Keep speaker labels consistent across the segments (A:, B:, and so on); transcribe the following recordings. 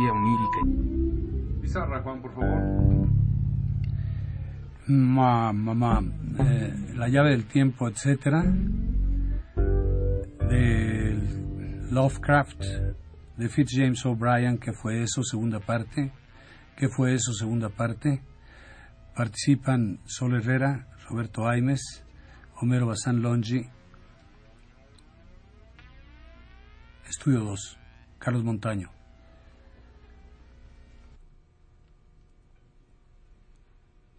A: onírica.
B: Pizarra, Juan, por favor.
C: mamá, eh, la llave del tiempo, etcétera, de Lovecraft, de Fitzjames O'Brien, que fue eso, segunda parte, que fue eso, segunda parte. Participan Sol Herrera, Roberto Aimes, Homero Bazán Longi, Estudio 2, Carlos Montaño.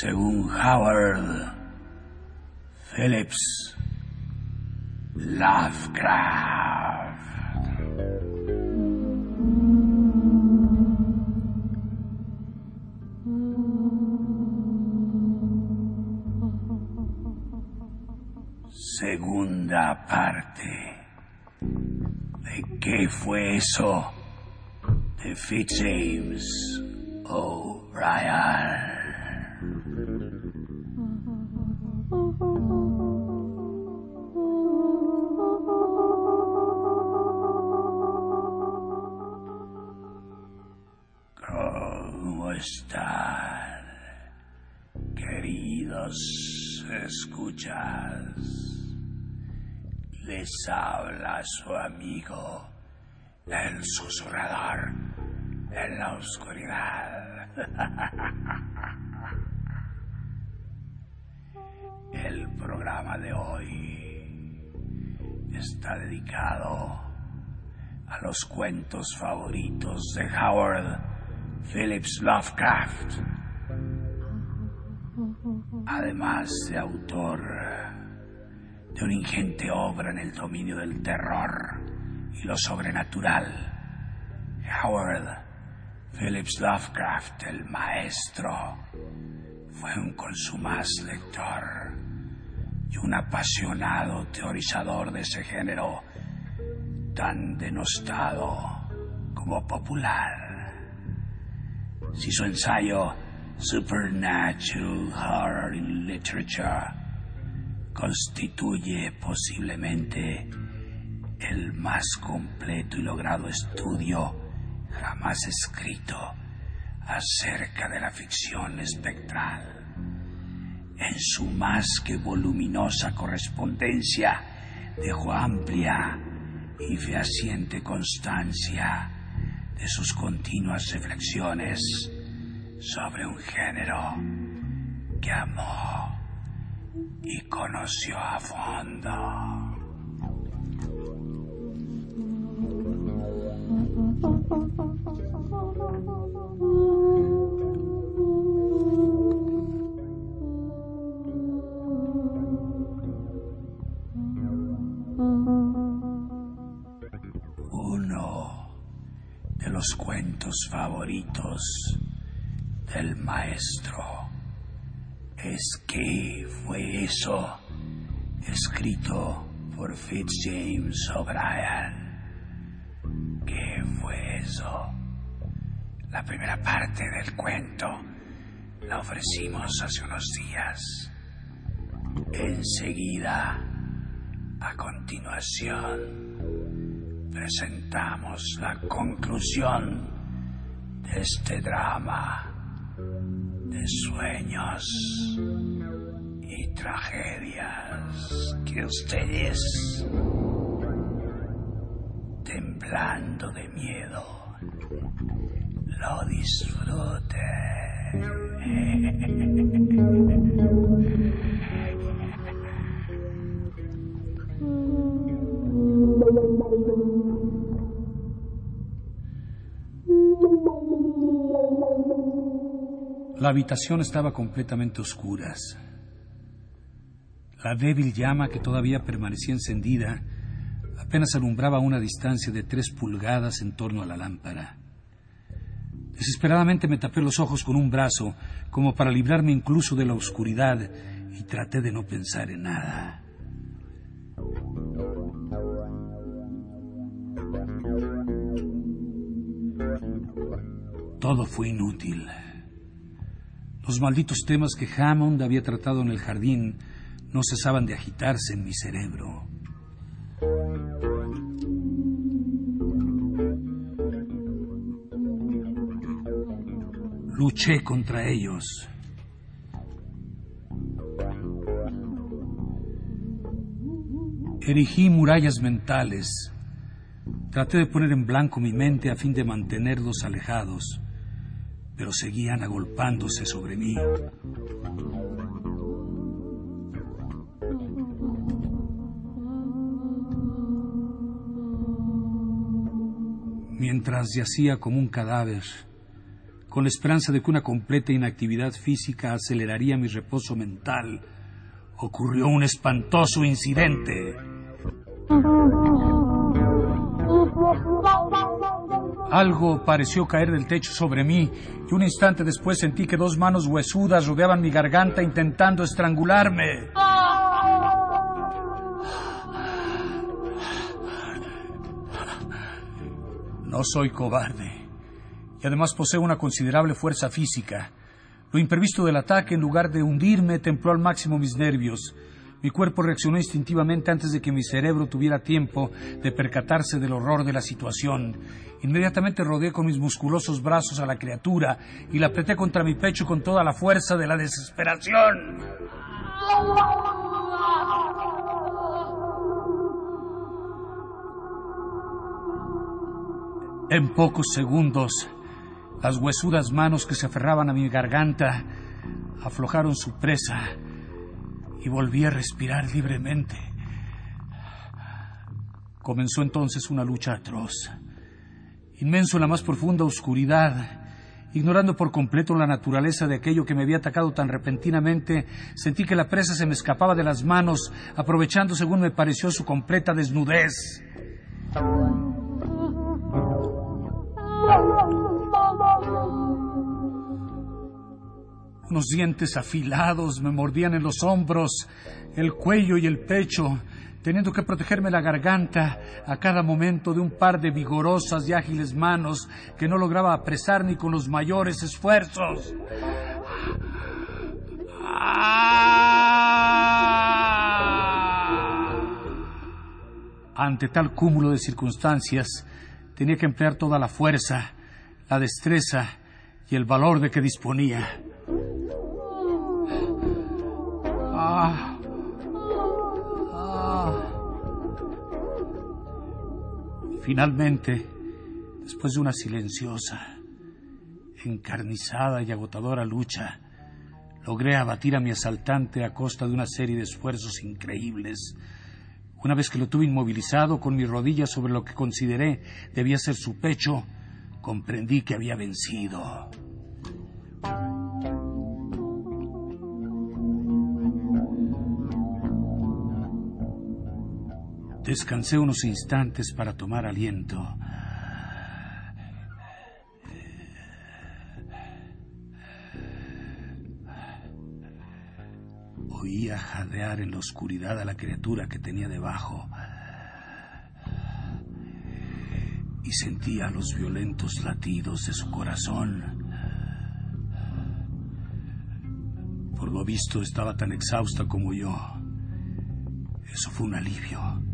C: Según Howard Phillips Lovecraft. Segunda parte. ¿De qué fue eso? de Fitzjames O'Brien. Queridos escuchas? Les habla su amigo el susurrador en la oscuridad. El programa de hoy está dedicado a los cuentos favoritos de Howard Phillips Lovecraft, además de autor de una ingente obra en el dominio del terror y lo sobrenatural. Howard Phillips Lovecraft, el maestro, fue un consumaz lector y un apasionado teorizador de ese género tan denostado como popular. Si su ensayo Supernatural Horror in Literature constituye posiblemente el más completo y logrado estudio jamás escrito acerca de la ficción espectral. En su más que voluminosa correspondencia dejó amplia y fehaciente constancia de sus continuas reflexiones sobre un género que amó y conoció a fondo. Uno de los cuentos favoritos del maestro es que fue eso escrito por Fitzjames O'Brien ¿Qué fue eso? La primera parte del cuento la ofrecimos hace unos días. Enseguida, a continuación, presentamos la conclusión de este drama de sueños y tragedias que ustedes temblando de miedo, lo disfrute. La habitación estaba completamente oscuras. La débil llama que todavía permanecía encendida Apenas alumbraba una distancia de tres pulgadas en torno a la lámpara. Desesperadamente me tapé los ojos con un brazo, como para librarme incluso de la oscuridad, y traté de no pensar en nada. Todo fue inútil. Los malditos temas que Hammond había tratado en el jardín no cesaban de agitarse en mi cerebro. Luché contra ellos. Erigí murallas mentales. Traté de poner en blanco mi mente a fin de mantenerlos alejados pero seguían agolpándose sobre mí. Mientras yacía como un cadáver, con la esperanza de que una completa inactividad física aceleraría mi reposo mental, ocurrió un espantoso incidente. Algo pareció caer del techo sobre mí y un instante después sentí que dos manos huesudas rodeaban mi garganta intentando estrangularme. No soy cobarde y además poseo una considerable fuerza física. Lo imprevisto del ataque, en lugar de hundirme, templó al máximo mis nervios. Mi cuerpo reaccionó instintivamente antes de que mi cerebro tuviera tiempo de percatarse del horror de la situación. Inmediatamente rodeé con mis musculosos brazos a la criatura y la apreté contra mi pecho con toda la fuerza de la desesperación. En pocos segundos, las huesudas manos que se aferraban a mi garganta aflojaron su presa y volví a respirar libremente. Comenzó entonces una lucha atroz, inmenso en la más profunda oscuridad. Ignorando por completo la naturaleza de aquello que me había atacado tan repentinamente, sentí que la presa se me escapaba de las manos, aprovechando, según me pareció, su completa desnudez. Unos dientes afilados me mordían en los hombros, el cuello y el pecho, teniendo que protegerme la garganta a cada momento de un par de vigorosas y ágiles manos que no lograba apresar ni con los mayores esfuerzos. Ante tal cúmulo de circunstancias, tenía que emplear toda la fuerza, la destreza y el valor de que disponía. Ah. Finalmente, después de una silenciosa, encarnizada y agotadora lucha, logré abatir a mi asaltante a costa de una serie de esfuerzos increíbles. Una vez que lo tuve inmovilizado con mis rodillas sobre lo que consideré debía ser su pecho, comprendí que había vencido. Descansé unos instantes para tomar aliento. Oía jadear en la oscuridad a la criatura que tenía debajo y sentía los violentos latidos de su corazón. Por lo visto estaba tan exhausta como yo. Eso fue un alivio.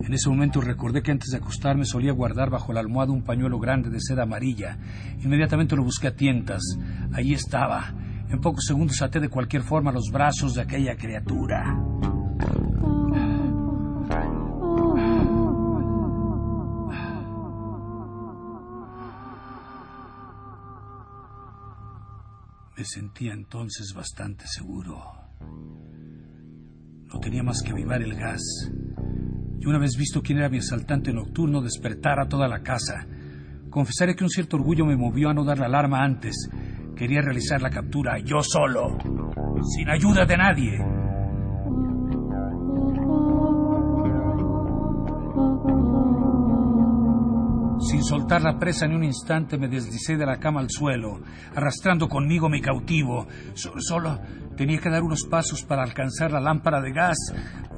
C: En ese momento recordé que antes de acostarme solía guardar bajo la almohada un pañuelo grande de seda amarilla. Inmediatamente lo busqué a tientas. Allí estaba. En pocos segundos até de cualquier forma los brazos de aquella criatura. Me sentía entonces bastante seguro. No tenía más que avivar el gas y una vez visto quién era mi asaltante nocturno, despertar a toda la casa. Confesaré que un cierto orgullo me movió a no dar la alarma antes. Quería realizar la captura yo solo, sin ayuda de nadie. Soltar la presa ni un instante me deslicé de la cama al suelo, arrastrando conmigo mi cautivo. solo tenía que dar unos pasos para alcanzar la lámpara de gas.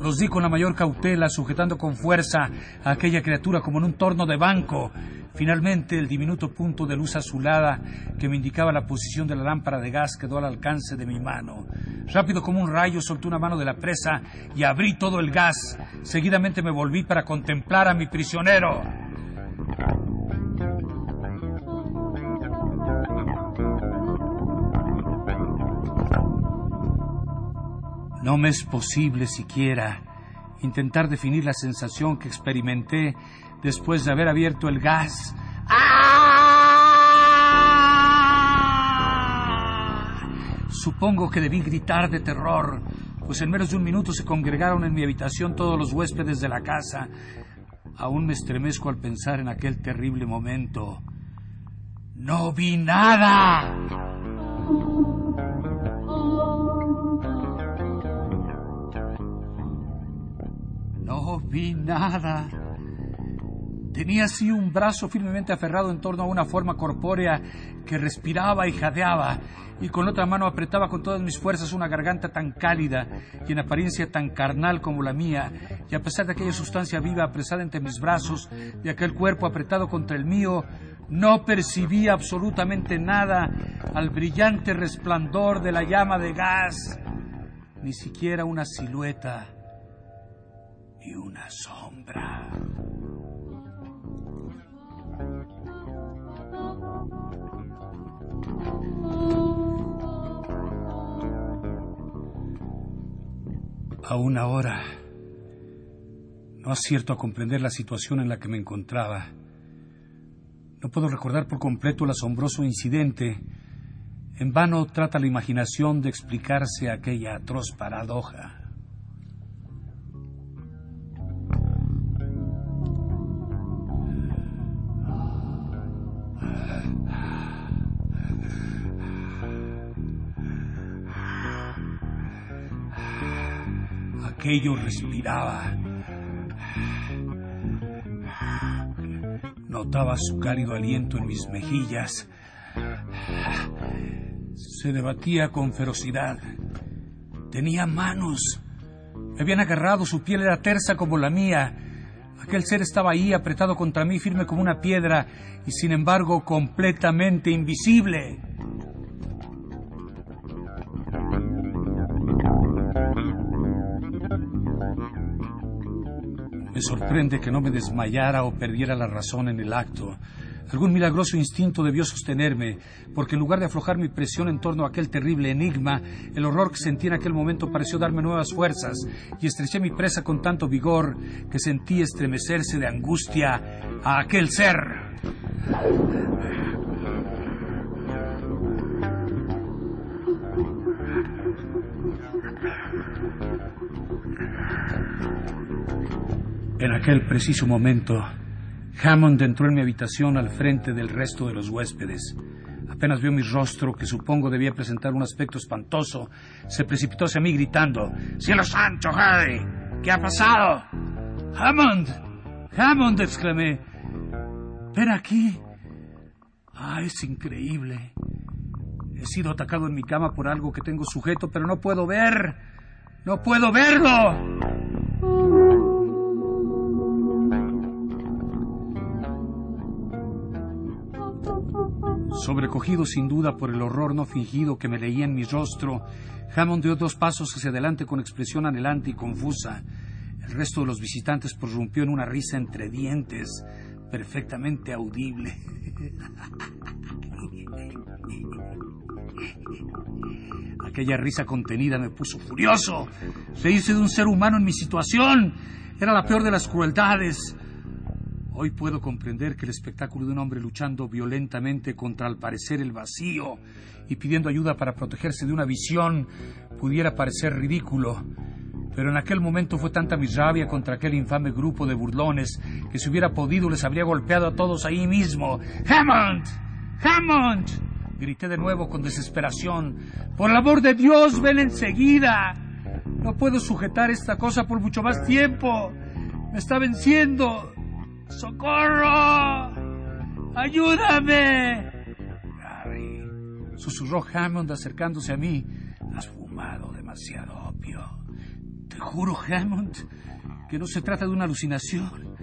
C: Los di con la mayor cautela, sujetando con fuerza a aquella criatura como en un torno de banco. Finalmente, el diminuto punto de luz azulada que me indicaba la posición de la lámpara de gas quedó al alcance de mi mano. Rápido como un rayo solté una mano de la presa y abrí todo el gas. Seguidamente me volví para contemplar a mi prisionero. No me es posible siquiera intentar definir la sensación que experimenté después de haber abierto el gas. Supongo que debí gritar de terror, pues en menos de un minuto se congregaron en mi habitación todos los huéspedes de la casa. Aún me estremezco al pensar en aquel terrible momento. No vi nada. Vi nada. Tenía así un brazo firmemente aferrado en torno a una forma corpórea que respiraba y jadeaba, y con otra mano apretaba con todas mis fuerzas una garganta tan cálida y en apariencia tan carnal como la mía, y a pesar de aquella sustancia viva apresada entre mis brazos, y aquel cuerpo apretado contra el mío, no percibía absolutamente nada al brillante resplandor de la llama de gas, ni siquiera una silueta y una sombra. Aún ahora no acierto a comprender la situación en la que me encontraba. No puedo recordar por completo el asombroso incidente. En vano trata la imaginación de explicarse aquella atroz paradoja. Aquello respiraba. Notaba su cálido aliento en mis mejillas. Se debatía con ferocidad. Tenía manos. Me habían agarrado, su piel era tersa como la mía. Aquel ser estaba ahí, apretado contra mí, firme como una piedra, y sin embargo completamente invisible. Me sorprende que no me desmayara o perdiera la razón en el acto. Algún milagroso instinto debió sostenerme, porque en lugar de aflojar mi presión en torno a aquel terrible enigma, el horror que sentí en aquel momento pareció darme nuevas fuerzas, y estreché mi presa con tanto vigor que sentí estremecerse de angustia a aquel ser. En aquel preciso momento, Hammond entró en mi habitación al frente del resto de los huéspedes. Apenas vio mi rostro, que supongo debía presentar un aspecto espantoso, se precipitó hacia mí gritando: ¡Cielo santo, Harry! ¿Qué ha pasado? ¡Hammond! ¡Hammond! exclamé. Ven aquí. Ah, es increíble. He sido atacado en mi cama por algo que tengo sujeto, pero no puedo ver. ¡No puedo verlo! Sobrecogido sin duda por el horror no fingido que me leía en mi rostro, Hammond dio dos pasos hacia adelante con expresión anhelante y confusa. El resto de los visitantes prorrumpió en una risa entre dientes, perfectamente audible. Aquella risa contenida me puso furioso. Reírse de un ser humano en mi situación era la peor de las crueldades. Hoy puedo comprender que el espectáculo de un hombre luchando violentamente contra al parecer el vacío y pidiendo ayuda para protegerse de una visión pudiera parecer ridículo. Pero en aquel momento fue tanta mi rabia contra aquel infame grupo de burlones que si hubiera podido les habría golpeado a todos ahí mismo. ¡Hammond! ¡Hammond! Grité de nuevo con desesperación. ¡Por el amor de Dios, ven enseguida! No puedo sujetar esta cosa por mucho más tiempo. Me está venciendo. ¡Socorro! ¡Ayúdame! Harry, susurró Hammond acercándose a mí. Has fumado demasiado opio. Te juro, Hammond, que no se trata de una alucinación.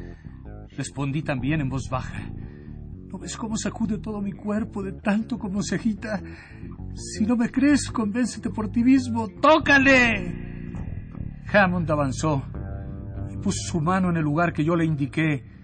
C: Respondí también en voz baja. ¿No ves cómo sacude todo mi cuerpo de tanto como se agita? Si no me crees, convéncete por ti mismo. ¡Tócale! Hammond avanzó y puso su mano en el lugar que yo le indiqué.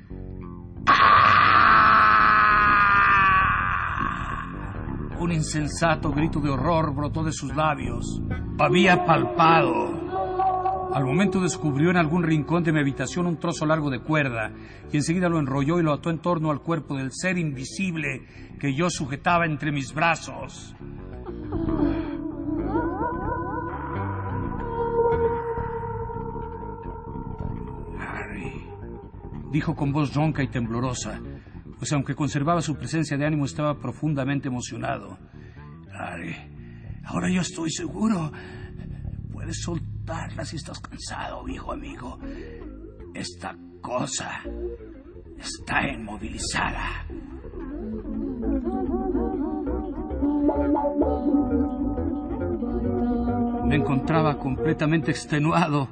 C: Un insensato grito de horror brotó de sus labios. Había palpado. Al momento descubrió en algún rincón de mi habitación un trozo largo de cuerda y enseguida lo enrolló y lo ató en torno al cuerpo del ser invisible que yo sujetaba entre mis brazos. Harry, dijo con voz ronca y temblorosa, pues aunque conservaba su presencia de ánimo estaba profundamente emocionado. Ahora yo estoy seguro. Puedes soltarla si estás cansado, viejo amigo. Esta cosa está inmovilizada. Me encontraba completamente extenuado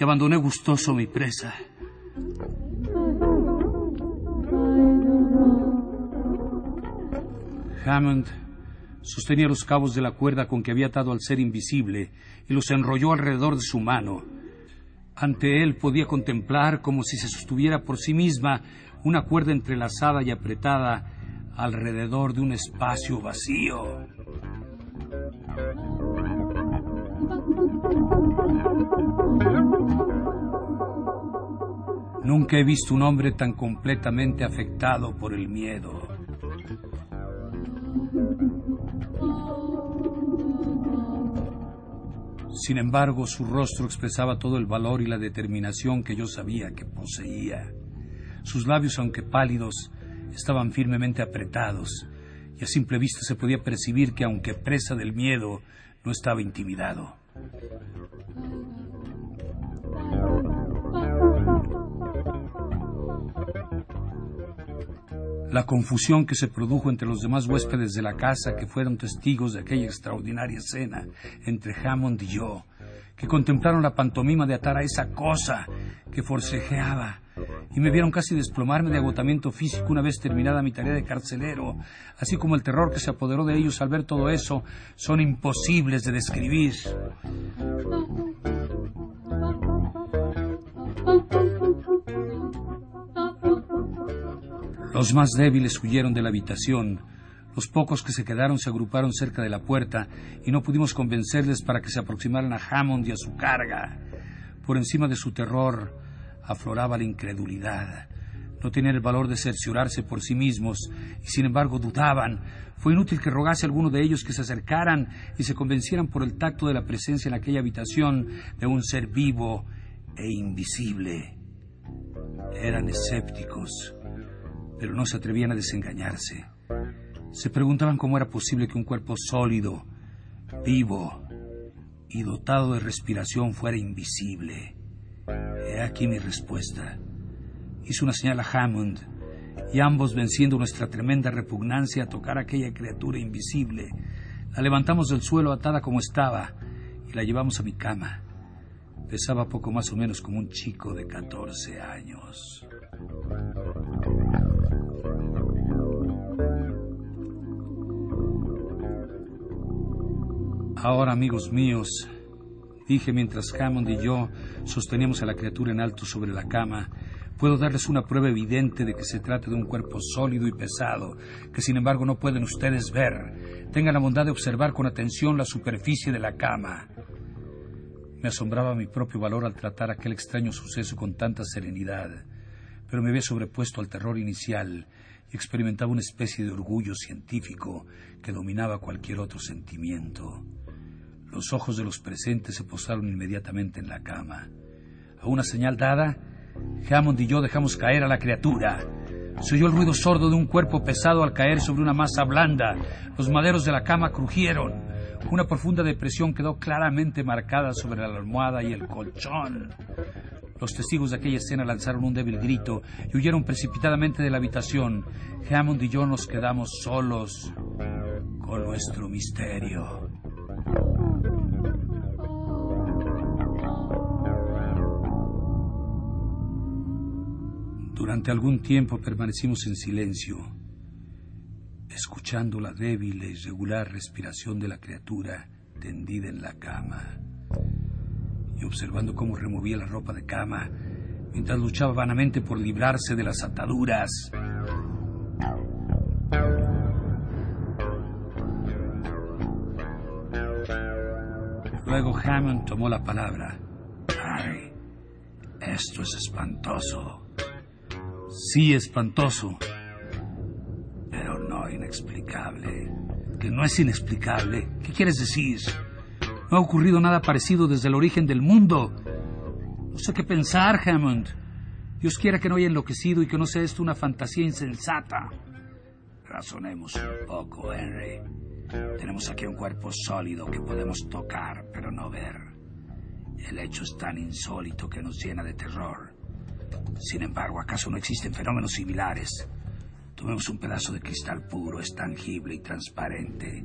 C: y abandoné gustoso mi presa. Hammond sostenía los cabos de la cuerda con que había atado al ser invisible y los enrolló alrededor de su mano. Ante él podía contemplar como si se sostuviera por sí misma una cuerda entrelazada y apretada alrededor de un espacio vacío. Nunca he visto un hombre tan completamente afectado por el miedo. Sin embargo, su rostro expresaba todo el valor y la determinación que yo sabía que poseía. Sus labios, aunque pálidos, estaban firmemente apretados, y a simple vista se podía percibir que, aunque presa del miedo, no estaba intimidado. La confusión que se produjo entre los demás huéspedes de la casa que fueron testigos de aquella extraordinaria escena entre Hammond y yo, que contemplaron la pantomima de atar a esa cosa que forcejeaba y me vieron casi desplomarme de agotamiento físico una vez terminada mi tarea de carcelero, así como el terror que se apoderó de ellos al ver todo eso, son imposibles de describir. Los más débiles huyeron de la habitación. Los pocos que se quedaron se agruparon cerca de la puerta y no pudimos convencerles para que se aproximaran a Hammond y a su carga. Por encima de su terror afloraba la incredulidad. No tenían el valor de cerciorarse por sí mismos y sin embargo dudaban. Fue inútil que rogase a alguno de ellos que se acercaran y se convencieran por el tacto de la presencia en aquella habitación de un ser vivo e invisible. Eran escépticos pero no se atrevían a desengañarse. Se preguntaban cómo era posible que un cuerpo sólido, vivo y dotado de respiración fuera invisible. He aquí mi respuesta. Hice una señal a Hammond y ambos, venciendo nuestra tremenda repugnancia a tocar a aquella criatura invisible, la levantamos del suelo atada como estaba y la llevamos a mi cama. Pesaba poco más o menos como un chico de 14 años. Ahora, amigos míos, dije mientras Hammond y yo sosteníamos a la criatura en alto sobre la cama, puedo darles una prueba evidente de que se trata de un cuerpo sólido y pesado, que sin embargo no pueden ustedes ver. Tengan la bondad de observar con atención la superficie de la cama. Me asombraba mi propio valor al tratar aquel extraño suceso con tanta serenidad, pero me había sobrepuesto al terror inicial y experimentaba una especie de orgullo científico que dominaba cualquier otro sentimiento. Los ojos de los presentes se posaron inmediatamente en la cama. A una señal dada, Hammond y yo dejamos caer a la criatura. Se oyó el ruido sordo de un cuerpo pesado al caer sobre una masa blanda. Los maderos de la cama crujieron. Una profunda depresión quedó claramente marcada sobre la almohada y el colchón. Los testigos de aquella escena lanzaron un débil grito y huyeron precipitadamente de la habitación. Hammond y yo nos quedamos solos con nuestro misterio. Durante algún tiempo permanecimos en silencio, escuchando la débil e irregular respiración de la criatura tendida en la cama y observando cómo removía la ropa de cama mientras luchaba vanamente por librarse de las ataduras. Luego Hammond tomó la palabra. Harry, esto es espantoso. Sí, espantoso. Pero no inexplicable. ¿Que no es inexplicable? ¿Qué quieres decir? No ha ocurrido nada parecido desde el origen del mundo. No sé qué pensar, Hammond. Dios quiera que no haya enloquecido y que no sea esto una fantasía insensata. Razonemos un poco, Henry. Tenemos aquí un cuerpo sólido que podemos tocar, pero no ver. El hecho es tan insólito que nos llena de terror. Sin embargo, ¿acaso no existen fenómenos similares? Tomemos un pedazo de cristal puro, es tangible y transparente.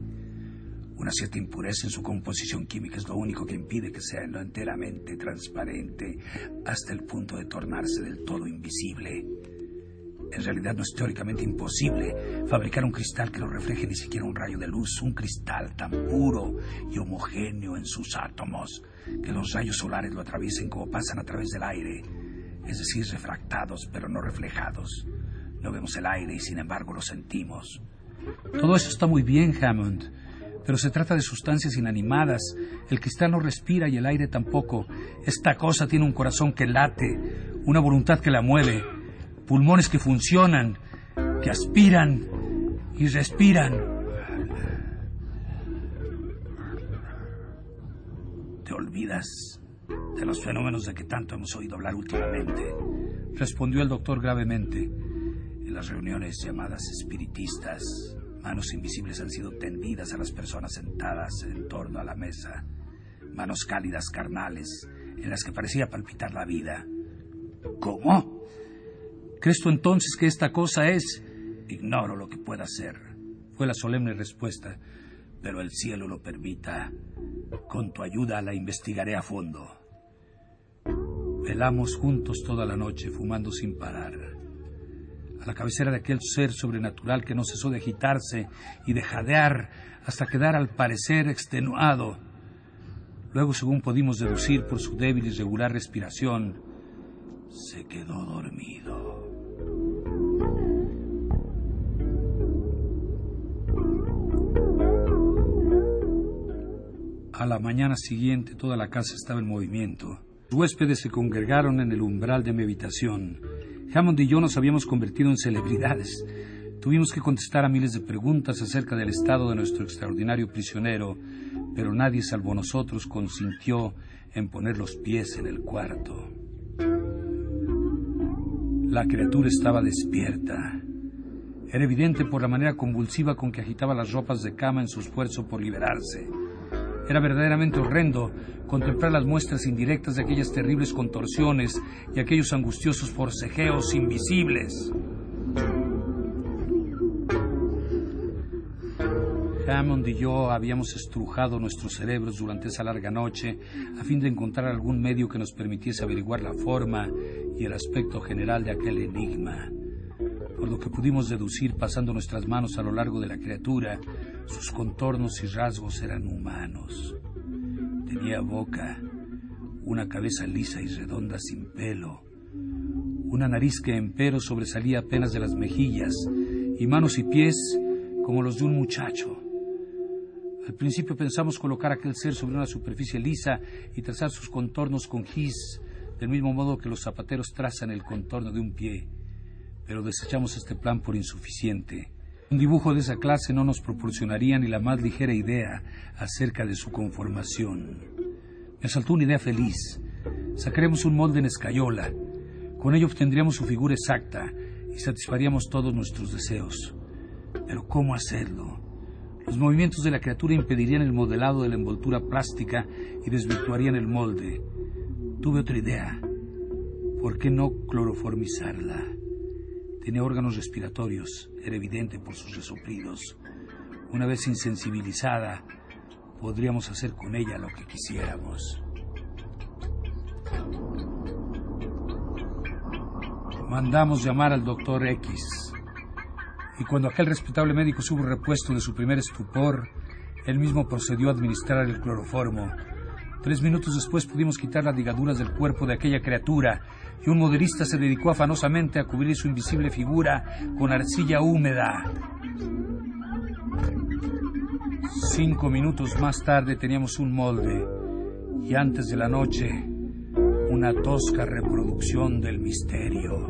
C: Una cierta impureza en su composición química es lo único que impide que sea lo enteramente transparente hasta el punto de tornarse del todo invisible. En realidad no es teóricamente imposible fabricar un cristal que no refleje ni siquiera un rayo de luz, un cristal tan puro y homogéneo en sus átomos que los rayos solares lo atraviesen como pasan a través del aire es decir, refractados pero no reflejados. No vemos el aire y sin embargo lo sentimos. Todo eso está muy bien, Hammond, pero se trata de sustancias inanimadas. El cristal no respira y el aire tampoco. Esta cosa tiene un corazón que late, una voluntad que la mueve, pulmones que funcionan, que aspiran y respiran. Te olvidas de los fenómenos de que tanto hemos oído hablar últimamente, respondió el doctor gravemente. En las reuniones llamadas espiritistas, manos invisibles han sido tendidas a las personas sentadas en torno a la mesa, manos cálidas carnales en las que parecía palpitar la vida. ¿Cómo? ¿Crees tú entonces que esta cosa es? Ignoro lo que pueda ser, fue la solemne respuesta, pero el cielo lo permita. Con tu ayuda la investigaré a fondo. Velamos juntos toda la noche, fumando sin parar. A la cabecera de aquel ser sobrenatural que no cesó de agitarse y de jadear hasta quedar al parecer extenuado. Luego, según pudimos deducir por su débil y regular respiración, se quedó dormido. A la mañana siguiente toda la casa estaba en movimiento. Los huéspedes se congregaron en el umbral de mi habitación. Hammond y yo nos habíamos convertido en celebridades. Tuvimos que contestar a miles de preguntas acerca del estado de nuestro extraordinario prisionero, pero nadie salvo nosotros consintió en poner los pies en el cuarto. La criatura estaba despierta. Era evidente por la manera convulsiva con que agitaba las ropas de cama en su esfuerzo por liberarse. Era verdaderamente horrendo contemplar las muestras indirectas de aquellas terribles contorsiones y aquellos angustiosos forcejeos invisibles. Hammond y yo habíamos estrujado nuestros cerebros durante esa larga noche a fin de encontrar algún medio que nos permitiese averiguar la forma y el aspecto general de aquel enigma. Por lo que pudimos deducir pasando nuestras manos a lo largo de la criatura, sus contornos y rasgos eran humanos. Tenía boca, una cabeza lisa y redonda sin pelo, una nariz que empero sobresalía apenas de las mejillas y manos y pies como los de un muchacho. Al principio pensamos colocar aquel ser sobre una superficie lisa y trazar sus contornos con gis, del mismo modo que los zapateros trazan el contorno de un pie, pero desechamos este plan por insuficiente. Un dibujo de esa clase no nos proporcionaría ni la más ligera idea acerca de su conformación. Me asaltó una idea feliz. Sacaremos un molde en escayola. Con ello obtendríamos su figura exacta y satisfaríamos todos nuestros deseos. Pero ¿cómo hacerlo? Los movimientos de la criatura impedirían el modelado de la envoltura plástica y desvirtuarían el molde. Tuve otra idea. ¿Por qué no cloroformizarla? Tenía órganos respiratorios, era evidente por sus resoplidos. Una vez insensibilizada, podríamos hacer con ella lo que quisiéramos. Mandamos llamar al doctor X. Y cuando aquel respetable médico hubo repuesto de su primer estupor, él mismo procedió a administrar el cloroformo. Tres minutos después pudimos quitar las ligaduras del cuerpo de aquella criatura y un modelista se dedicó afanosamente a cubrir su invisible figura con arcilla húmeda. Cinco minutos más tarde teníamos un molde y antes de la noche una tosca reproducción del misterio.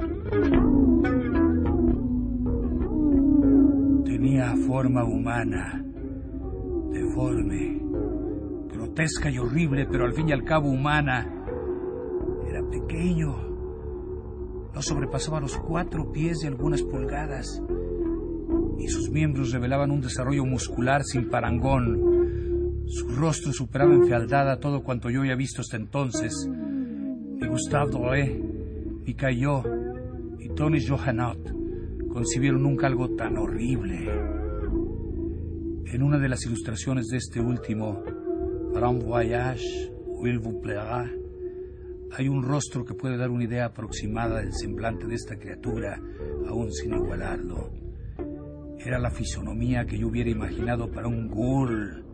C: Tenía forma humana, deforme, grotesca y horrible, pero al fin y al cabo humana. Era pequeño, no sobrepasaba los cuatro pies de algunas pulgadas y sus miembros revelaban un desarrollo muscular sin parangón. Su rostro superaba en fealdad a todo cuanto yo había visto hasta entonces. Y Gustave Doré, y y Tony Johannot concibieron nunca algo tan horrible. En una de las ilustraciones de este último, un voyage il vous plaira, hay un rostro que puede dar una idea aproximada del semblante de esta criatura, aún sin igualarlo. Era la fisonomía que yo hubiera imaginado para un ghoul.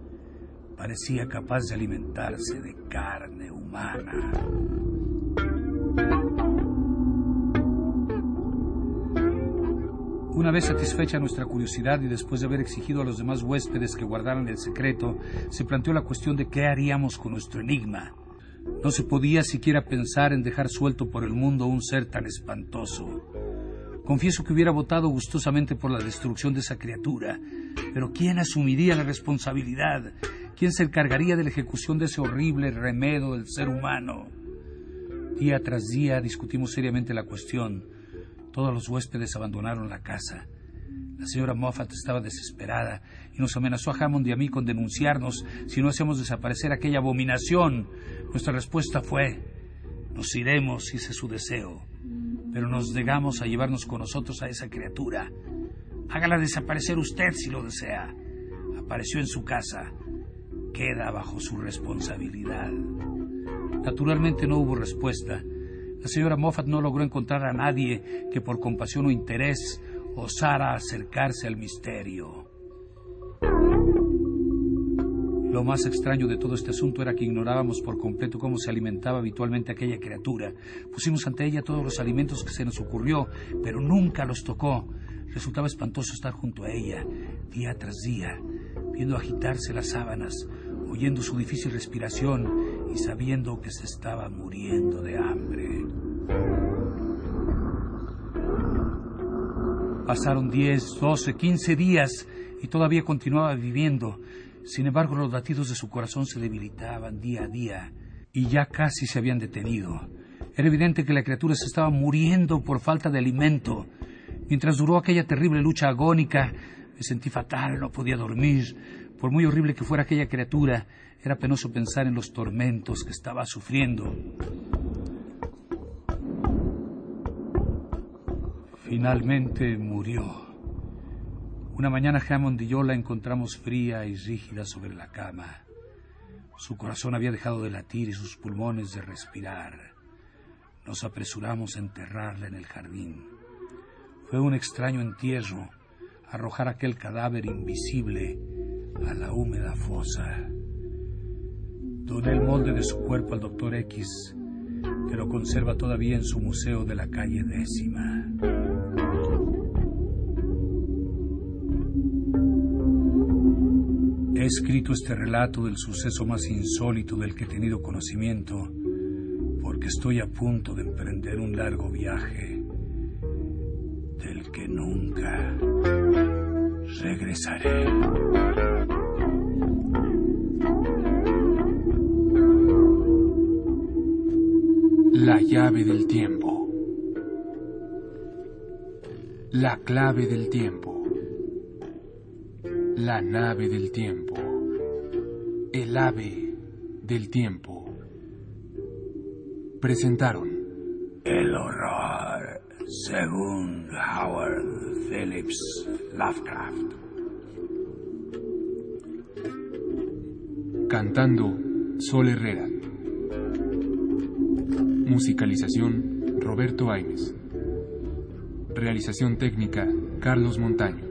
C: Parecía capaz de alimentarse de carne humana. Una vez satisfecha nuestra curiosidad y después de haber exigido a los demás huéspedes que guardaran el secreto, se planteó la cuestión de qué haríamos con nuestro enigma. No se podía siquiera pensar en dejar suelto por el mundo un ser tan espantoso. Confieso que hubiera votado gustosamente por la destrucción de esa criatura, pero ¿quién asumiría la responsabilidad? ¿Quién se encargaría de la ejecución de ese horrible remedo del ser humano? Día tras día discutimos seriamente la cuestión. Todos los huéspedes abandonaron la casa. La señora Moffat estaba desesperada y nos amenazó a Hammond y a mí con denunciarnos si no hacemos desaparecer aquella abominación. Nuestra respuesta fue, nos iremos es su deseo, pero nos negamos a llevarnos con nosotros a esa criatura. Hágala desaparecer usted si lo desea. Apareció en su casa. Queda bajo su responsabilidad. Naturalmente no hubo respuesta. La señora Moffat no logró encontrar a nadie que por compasión o interés osara acercarse al misterio. Lo más extraño de todo este asunto era que ignorábamos por completo cómo se alimentaba habitualmente aquella criatura. Pusimos ante ella todos los alimentos que se nos ocurrió, pero nunca los tocó. Resultaba espantoso estar junto a ella, día tras día, viendo agitarse las sábanas, oyendo su difícil respiración y sabiendo que se estaba muriendo de hambre. Pasaron diez, doce, quince días y todavía continuaba viviendo. Sin embargo, los latidos de su corazón se debilitaban día a día y ya casi se habían detenido. Era evidente que la criatura se estaba muriendo por falta de alimento. Mientras duró aquella terrible lucha agónica, me sentí fatal, no podía dormir. Por muy horrible que fuera aquella criatura, era penoso pensar en los tormentos que estaba sufriendo. Finalmente murió. Una mañana Hammond y yo la encontramos fría y rígida sobre la cama. Su corazón había dejado de latir y sus pulmones de respirar. Nos apresuramos a enterrarla en el jardín. Fue un extraño entierro arrojar aquel cadáver invisible a la húmeda fosa. Doné el molde de su cuerpo al doctor X, que lo conserva todavía en su museo de la calle décima. He escrito este relato del suceso más insólito del que he tenido conocimiento porque estoy a punto de emprender un largo viaje del que nunca regresaré.
A: La llave del tiempo. La clave del tiempo. La nave del tiempo. El ave del tiempo. Presentaron
C: El horror, según Howard Phillips Lovecraft.
A: Cantando Sol Herrera. Musicalización Roberto Aimes. Realización técnica Carlos Montaño.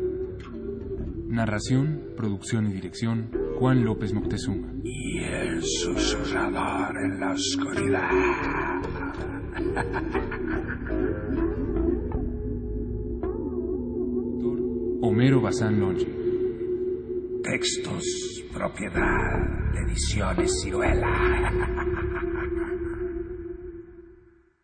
A: Narración, producción y dirección Juan López Moctezuma.
C: Y el susurrador en la oscuridad.
A: Homero Bazán Longe.
C: Textos, propiedad de ediciones Ciruela.